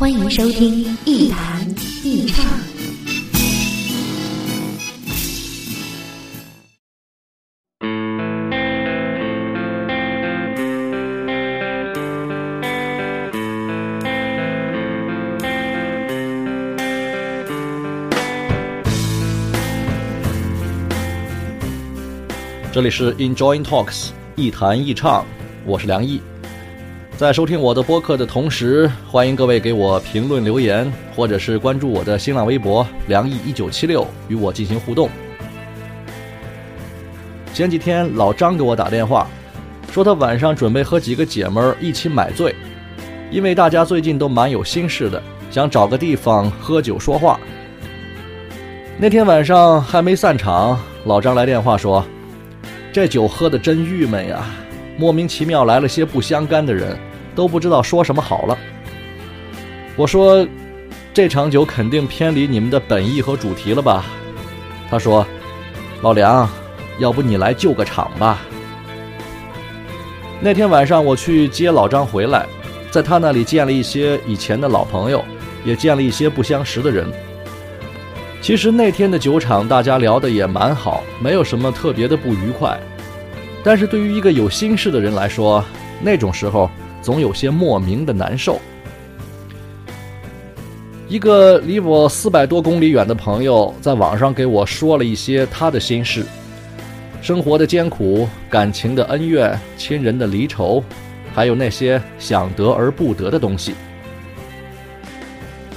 欢迎收听一弹一唱。这里是 Enjoying Talks 一谈一唱，我是梁毅。在收听我的播客的同时，欢迎各位给我评论留言，或者是关注我的新浪微博梁毅一九七六，与我进行互动。前几天老张给我打电话，说他晚上准备和几个姐们儿一起买醉，因为大家最近都蛮有心事的，想找个地方喝酒说话。那天晚上还没散场，老张来电话说。这酒喝的真郁闷呀！莫名其妙来了些不相干的人，都不知道说什么好了。我说，这场酒肯定偏离你们的本意和主题了吧？他说：“老梁，要不你来救个场吧。”那天晚上我去接老张回来，在他那里见了一些以前的老朋友，也见了一些不相识的人。其实那天的酒场，大家聊得也蛮好，没有什么特别的不愉快。但是对于一个有心事的人来说，那种时候总有些莫名的难受。一个离我四百多公里远的朋友，在网上给我说了一些他的心事：生活的艰苦、感情的恩怨、亲人的离愁，还有那些想得而不得的东西。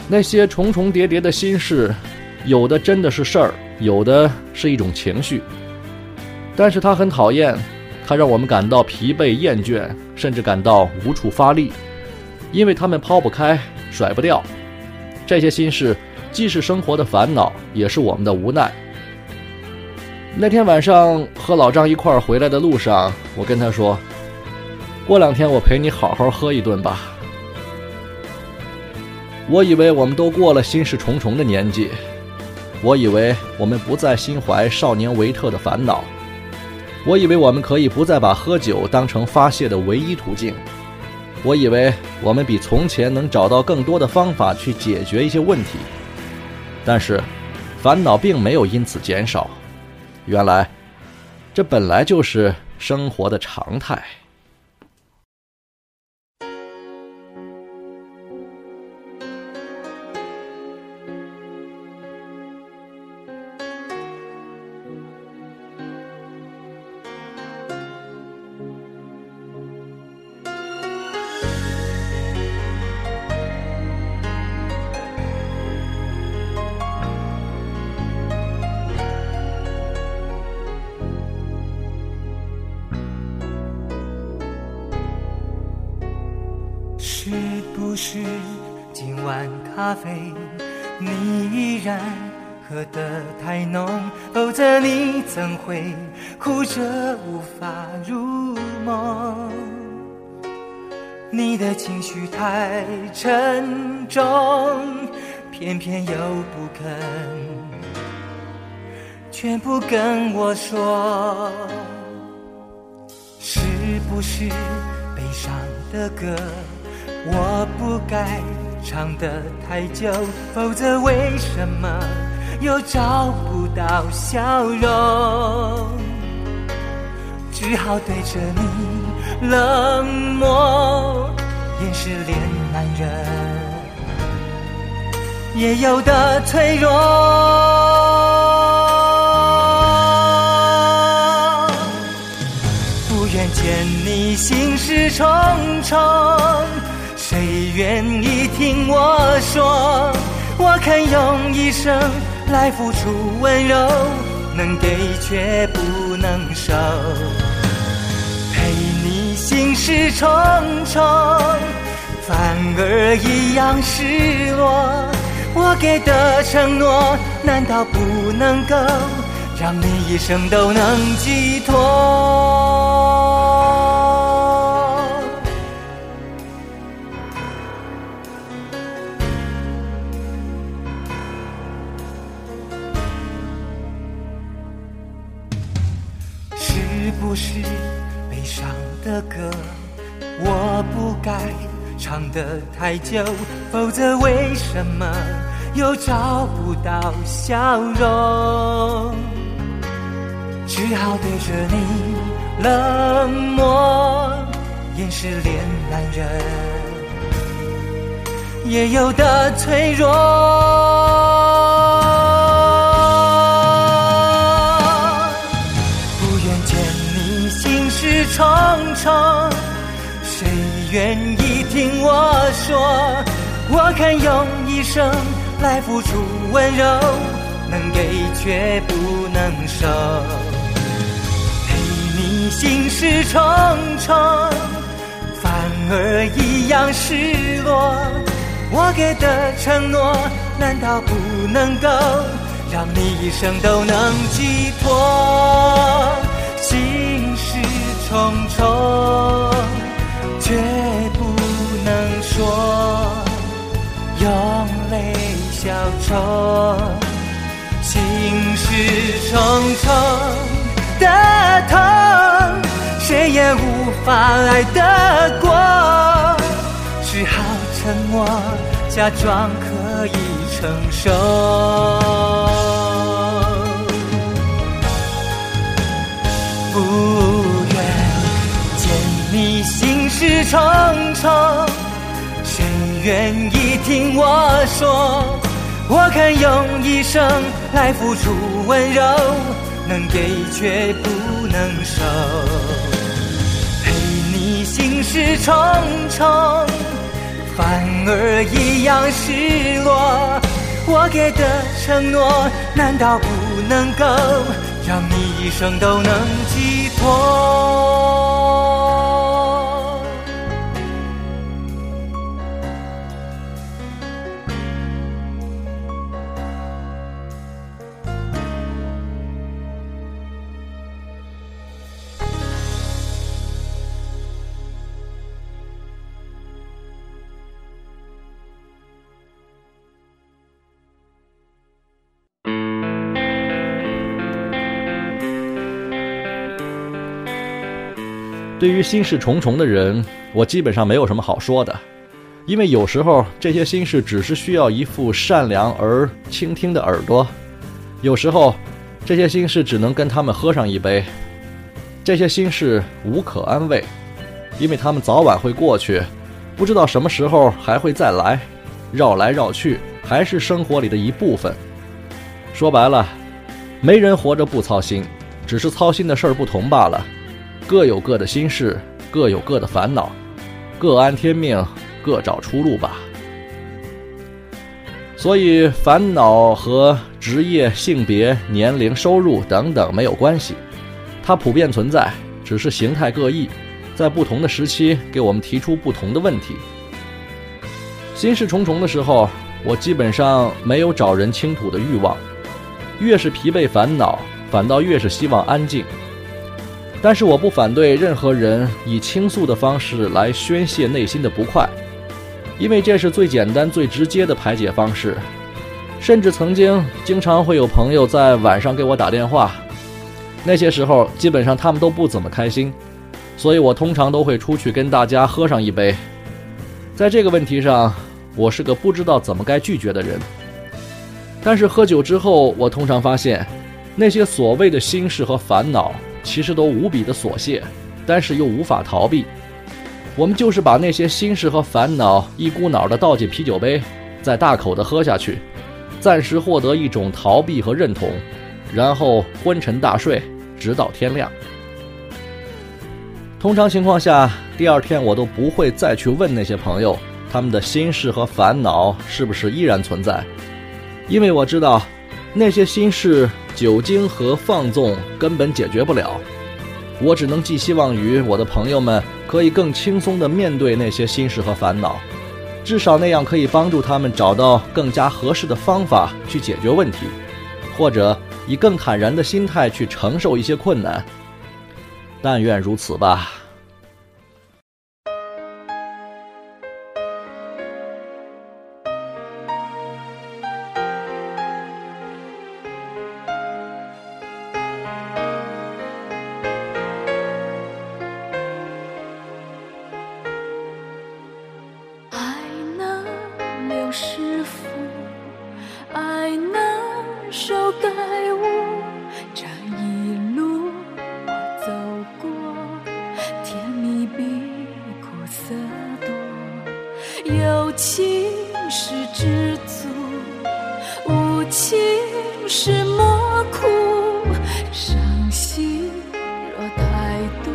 那些重重叠叠的心事。有的真的是事儿，有的是一种情绪，但是他很讨厌，他让我们感到疲惫、厌倦，甚至感到无处发力，因为他们抛不开、甩不掉。这些心事既是生活的烦恼，也是我们的无奈。那天晚上和老张一块儿回来的路上，我跟他说：“过两天我陪你好好喝一顿吧。”我以为我们都过了心事重重的年纪。我以为我们不再心怀少年维特的烦恼，我以为我们可以不再把喝酒当成发泄的唯一途径，我以为我们比从前能找到更多的方法去解决一些问题，但是，烦恼并没有因此减少，原来，这本来就是生活的常态。的歌？我不该唱得太久，否则为什么又找不到笑容？只好对着你冷漠，掩饰连男人也有的脆弱。心事重重。谁愿意听我说？我肯用一生来付出温柔，能给却不能收。陪你心事重重，反而一样失落。我给的承诺，难道不能够让你一生都能寄托？是悲伤的歌，我不该唱得太久，否则为什么又找不到笑容？只好对着你冷漠，掩饰连男人也有的脆弱。重，谁愿意听我说？我肯用一生来付出温柔，能给却不能收。陪你心事重重，反而一样失落。我给的承诺，难道不能够让你一生都能寄托？心事重重，心事重重的痛，谁也无法爱得过，只好沉默，假装可以承受。不愿见你心事重重，谁愿意听我说？我肯用一生来付出温柔，能给却不能收。陪你心事重重，反而一样失落。我给的承诺，难道不能够让你一生都能寄托？对于心事重重的人，我基本上没有什么好说的，因为有时候这些心事只是需要一副善良而倾听的耳朵，有时候这些心事只能跟他们喝上一杯，这些心事无可安慰，因为他们早晚会过去，不知道什么时候还会再来，绕来绕去还是生活里的一部分。说白了，没人活着不操心，只是操心的事儿不同罢了。各有各的心事，各有各的烦恼，各安天命，各找出路吧。所以，烦恼和职业、性别、年龄、收入等等没有关系，它普遍存在，只是形态各异，在不同的时期给我们提出不同的问题。心事重重的时候，我基本上没有找人倾吐的欲望，越是疲惫烦恼，反倒越是希望安静。但是我不反对任何人以倾诉的方式来宣泄内心的不快，因为这是最简单、最直接的排解方式。甚至曾经经常会有朋友在晚上给我打电话，那些时候基本上他们都不怎么开心，所以我通常都会出去跟大家喝上一杯。在这个问题上，我是个不知道怎么该拒绝的人。但是喝酒之后，我通常发现，那些所谓的心事和烦恼。其实都无比的琐屑，但是又无法逃避。我们就是把那些心事和烦恼一股脑的倒进啤酒杯，再大口的喝下去，暂时获得一种逃避和认同，然后昏沉大睡，直到天亮。通常情况下，第二天我都不会再去问那些朋友，他们的心事和烦恼是不是依然存在，因为我知道，那些心事。酒精和放纵根本解决不了。我只能寄希望于我的朋友们可以更轻松的面对那些心事和烦恼。至少那样可以帮助他们找到更加合适的方法去解决问题或者以更坦然的心态去承受一些困难。但愿如此吧。手感悟这一路我走过甜蜜比苦涩多有情是知足无情是莫苦伤心若太多。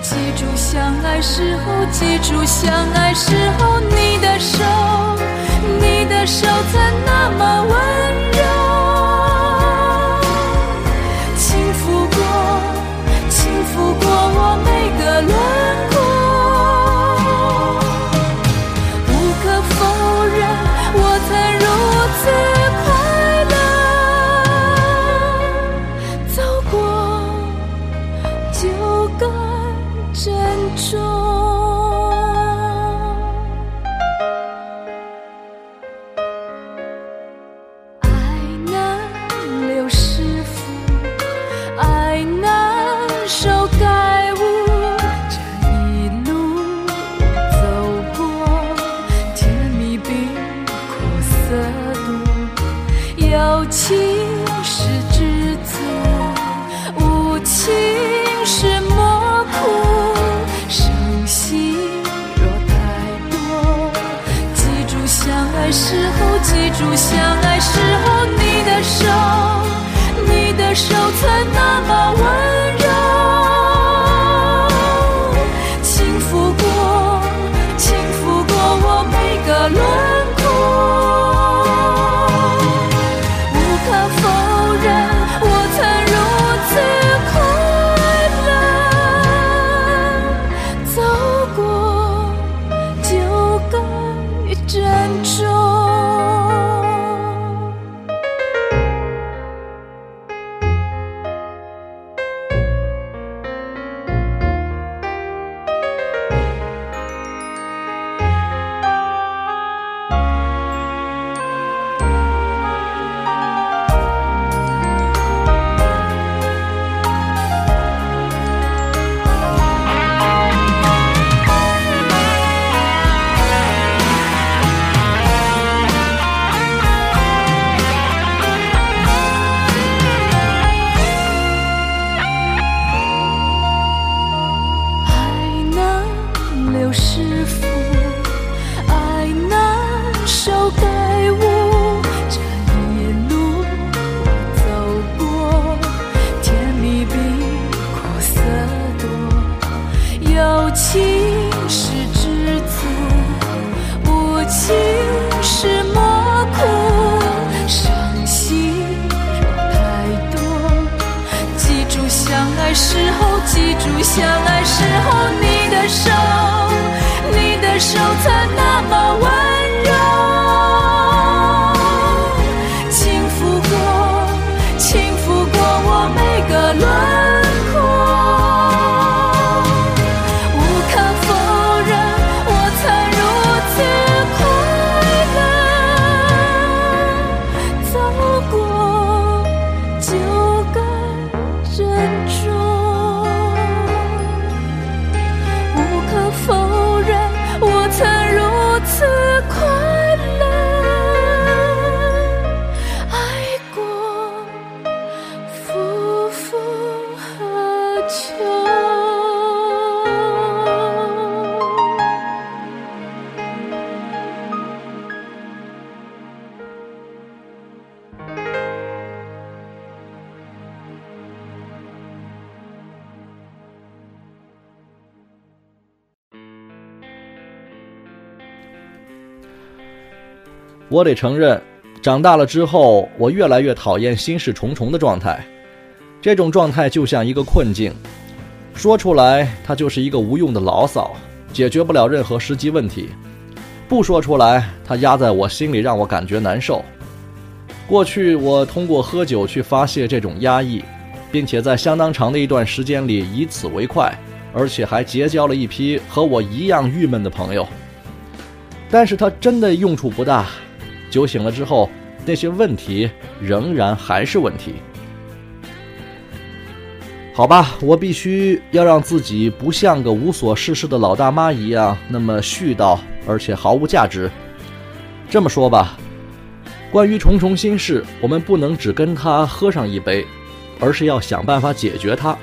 记住相爱时候记住相爱时候我得承认长大了之后我越来越讨厌心事重重的状态。这种状态就像一个困境说出来它就是一个无用的牢骚解决不了任何实际问题。不说出来它压在我心里让我感觉难受。过去我通过喝酒去发泄这种压抑并且在相当长的一段时间里以此为快而且还结交了一批和我一样郁闷的朋友。但是它真的用处不大酒醒了之后，那些问题仍然还是问题。好吧，我必须要让自己不像个无所事事的老大妈一样那么絮叨，而且毫无价值。这么说吧，关于重重心事，我们不能只跟他喝上一杯，而是要想办法解决它。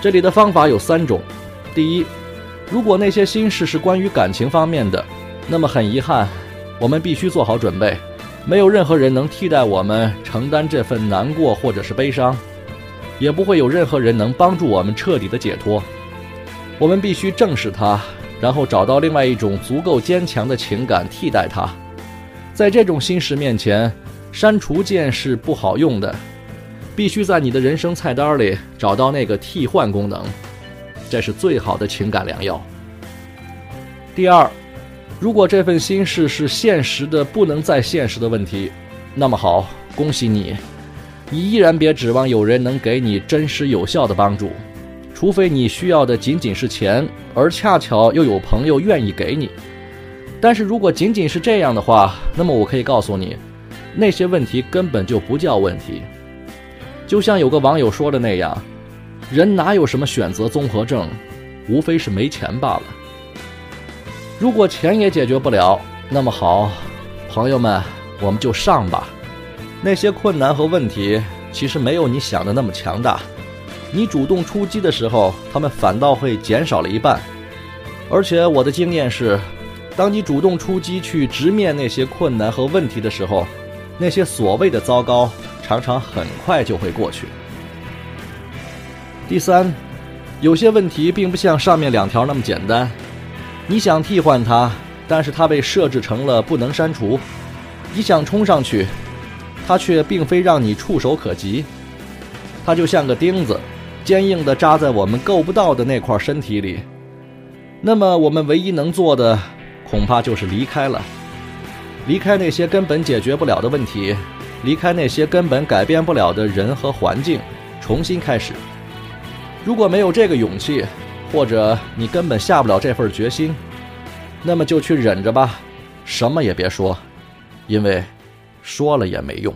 这里的方法有三种：第一，如果那些心事是关于感情方面的，那么很遗憾，我们必须做好准备，没有任何人能替代我们承担这份难过或者是悲伤。也不会有任何人能帮助我们彻底的解脱。我们必须正视它，然后找到另外一种足够坚强的情感替代它。在这种心事面前，删除键是不好用的，必须在你的人生菜单里找到那个替换功能，这是最好的情感良药。第二，如果这份心事是现实的不能再现实的问题，那么好，恭喜你。你依然别指望有人能给你真实有效的帮助，除非你需要的仅仅是钱，而恰巧又有朋友愿意给你。但是如果仅仅是这样的话，那么我可以告诉你，那些问题根本就不叫问题。就像有个网友说的那样，人哪有什么选择综合症，无非是没钱罢了。如果钱也解决不了，那么好，朋友们，我们就上吧。那些困难和问题其实没有你想的那么强大，你主动出击的时候，他们反倒会减少了一半。而且我的经验是，当你主动出击去直面那些困难和问题的时候，那些所谓的糟糕常常很快就会过去。第三，有些问题并不像上面两条那么简单，你想替换它，但是它被设置成了不能删除，你想冲上去。它却并非让你触手可及，它就像个钉子，坚硬地扎在我们够不到的那块身体里。那么，我们唯一能做的，恐怕就是离开了，离开那些根本解决不了的问题，离开那些根本改变不了的人和环境，重新开始。如果没有这个勇气，或者你根本下不了这份决心，那么就去忍着吧，什么也别说，因为。说了也没用。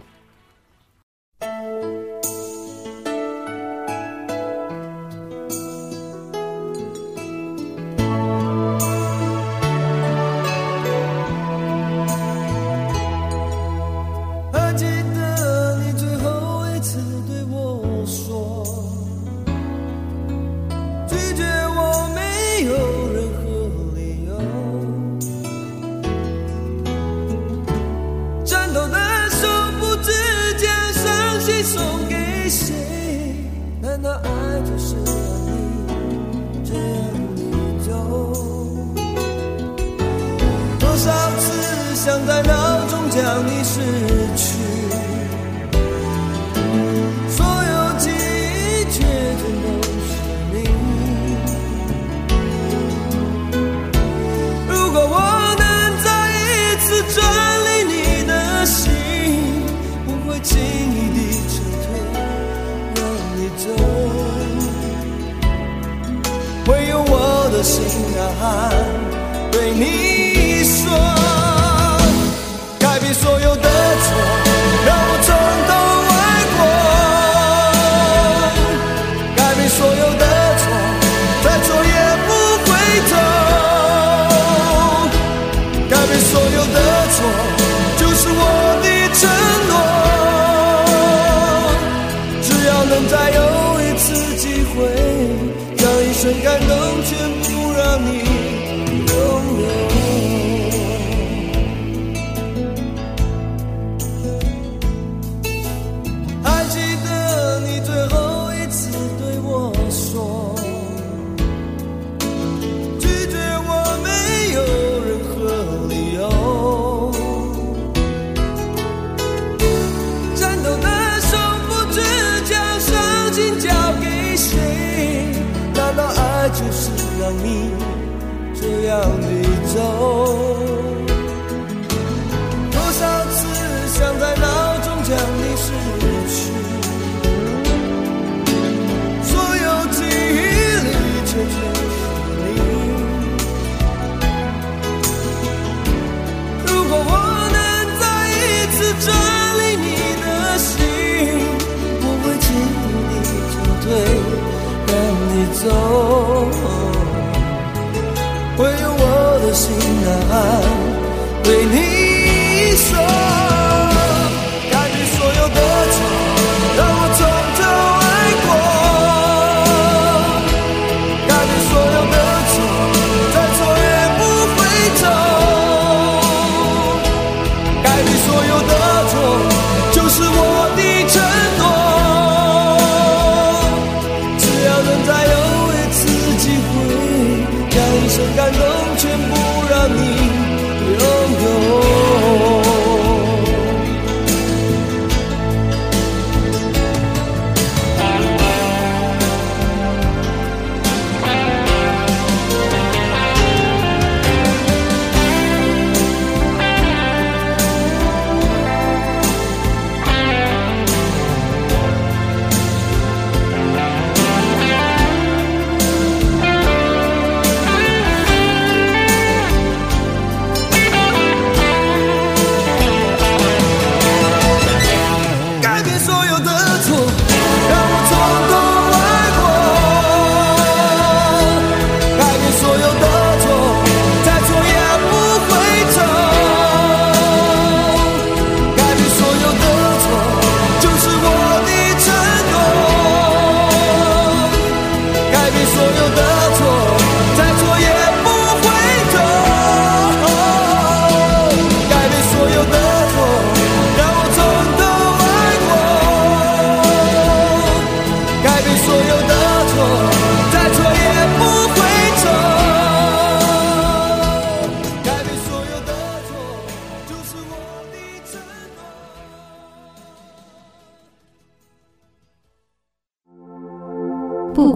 所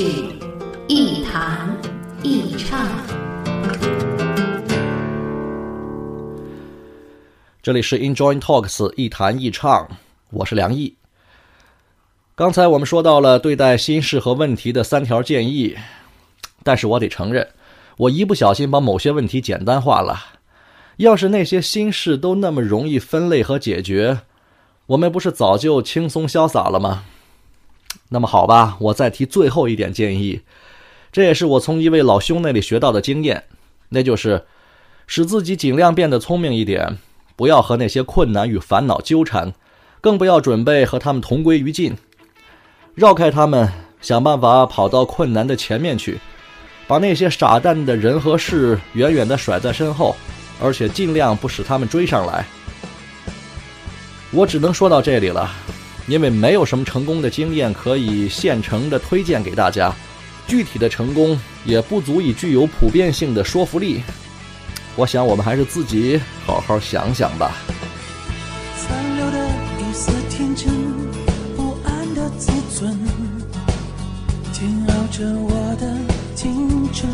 是一弹一唱。这里是 Enjoy Talks 一谈一唱，我是梁毅。刚才我们说到了对待心事和问题的三条建议，但是我得承认，我一不小心把某些问题简单化了。要是那些心事都那么容易分类和解决，我们不是早就轻松潇洒了吗？那么好吧，我再提最后一点建议，这也是我从一位老兄那里学到的经验，那就是使自己尽量变得聪明一点，不要和那些困难与烦恼纠缠，更不要准备和他们同归于尽，绕开他们，想办法跑到困难的前面去，把那些傻蛋的人和事远远地甩在身后，而且尽量不使他们追上来。我只能说到这里了，因为没有什么成功的经验可以现成的推荐给大家，具体的成功也不足以具有普遍性的说服力。我想我们还是自己好好想想吧。残留的一丝天真，不安的自尊，煎熬着我的青春，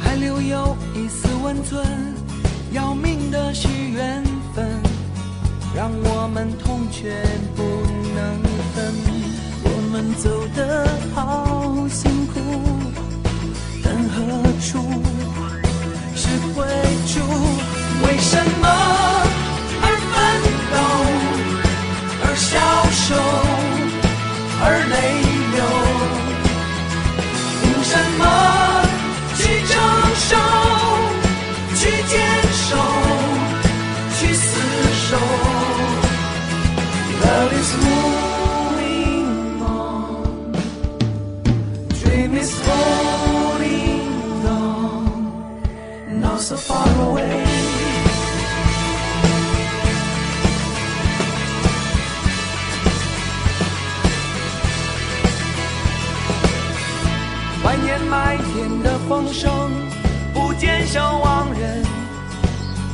还留有一丝温存，要命的是缘分，让我们痛却。走的风声，不见消亡人，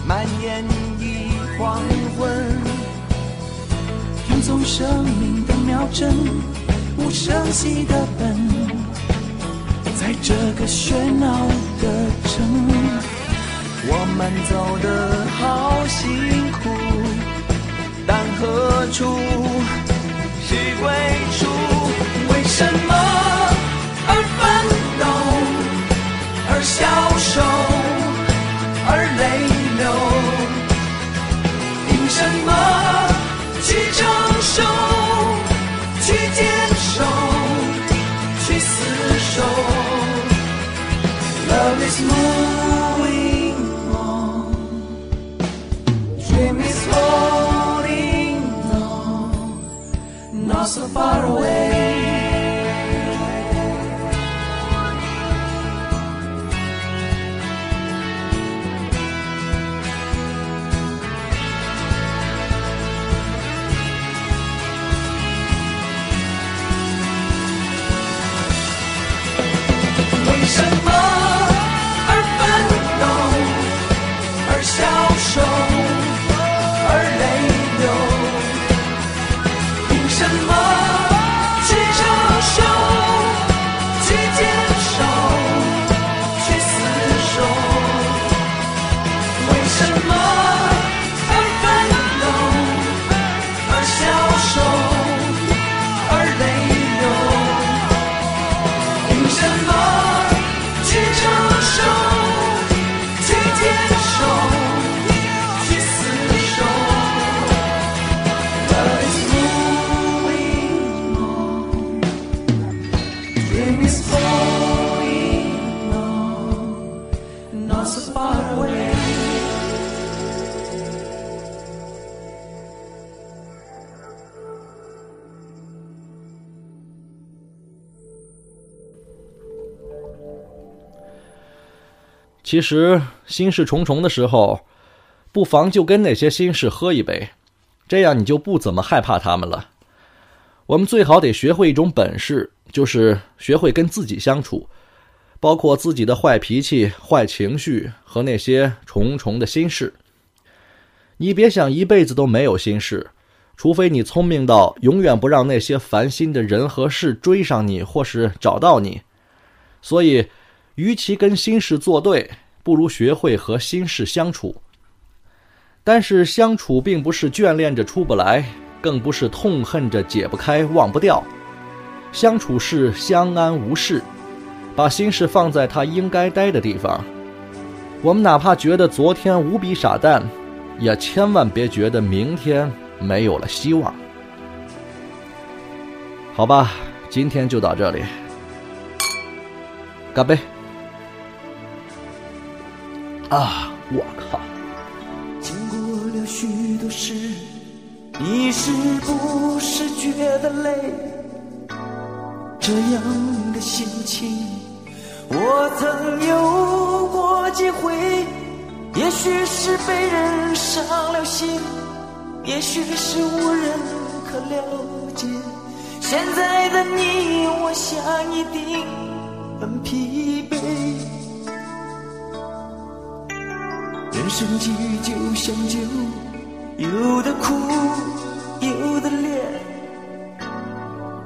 蔓延一黄昏。听从生命的秒针，无声息的奔，在这个喧闹的城，我们走得好辛苦，但何处是归处？为什么而分，而消瘦，而泪流？凭什么去承受，去坚守，去厮守？Love is moving on, dream is holding on, not so far away. 其实心事重重的时候，不妨就跟那些心事喝一杯，这样你就不怎么害怕他们了。我们最好得学会一种本事，就是学会跟自己相处，包括自己的坏脾气、坏情绪和那些重重的心事。你别想一辈子都没有心事，除非你聪明到永远不让那些烦心的人和事追上你，或是找到你。所以。与其跟心事作对，不如学会和心事相处。但是相处并不是眷恋着出不来，更不是痛恨着解不开、忘不掉。相处是相安无事，把心事放在它应该待的地方。我们哪怕觉得昨天无比傻蛋，也千万别觉得明天没有了希望。好吧，今天就到这里，干杯！啊！我靠！经过了许多事，你是不是觉得累？这样的心情，我曾有过几回。也许是被人伤了心，也许是无人可了解。现在的你，我想一定很疲生际遇就像酒，有的苦，有的烈，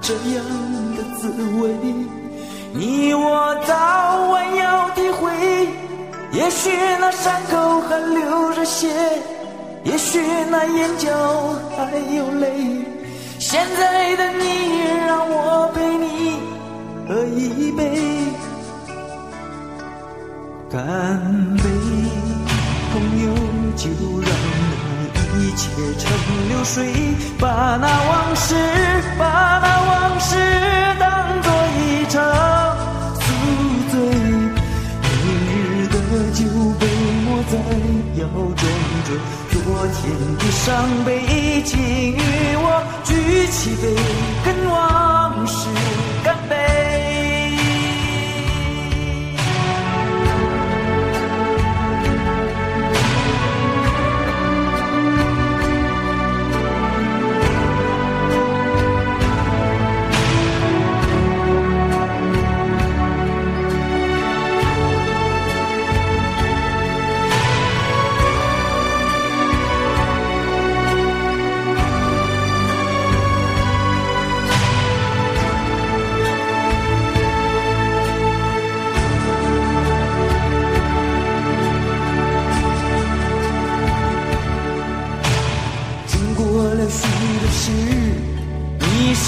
这样的滋味，你我早晚要体会。也许那伤口还流着血，也许那眼角还有泪。现在的你，让我陪你喝一杯，干杯。就让那一切成流水，把那往事，把那往事当作一场宿醉。明日的酒杯莫再要装着昨天的伤悲，请与我举起杯，跟往事干杯。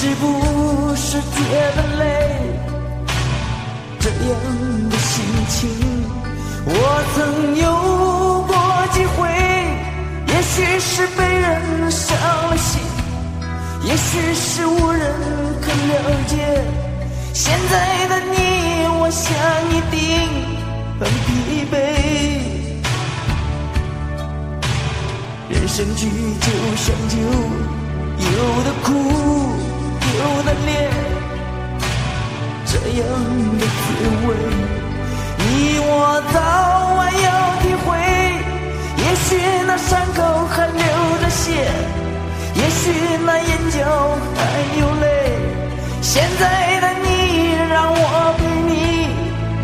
是不是觉得累？这样的心情我曾有过几回也许是被人伤了心也许是无人可了解。现在的你我想一定很疲惫。人生聚就像酒有的苦有的脸，这样的滋味，你我早晚要体会。也许那伤口还流着血，也许那眼角还有泪。现在的你，让我陪你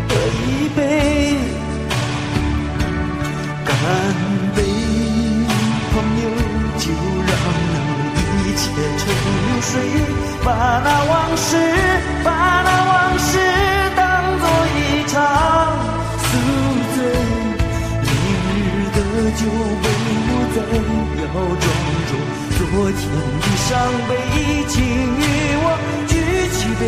喝一杯，干水，把那往事，把那往事当作一场宿醉。明日的酒被抹在窑庄中，昨天的伤悲，请与我举起杯，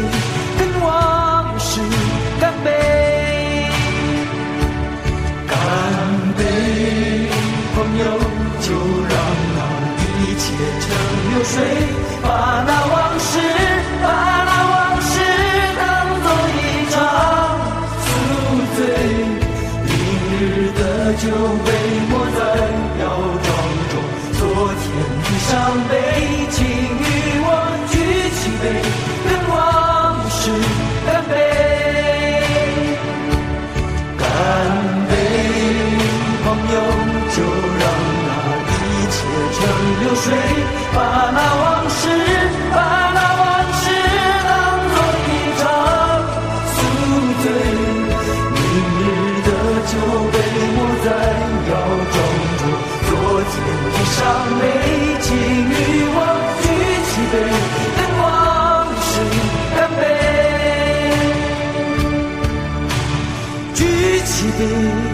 举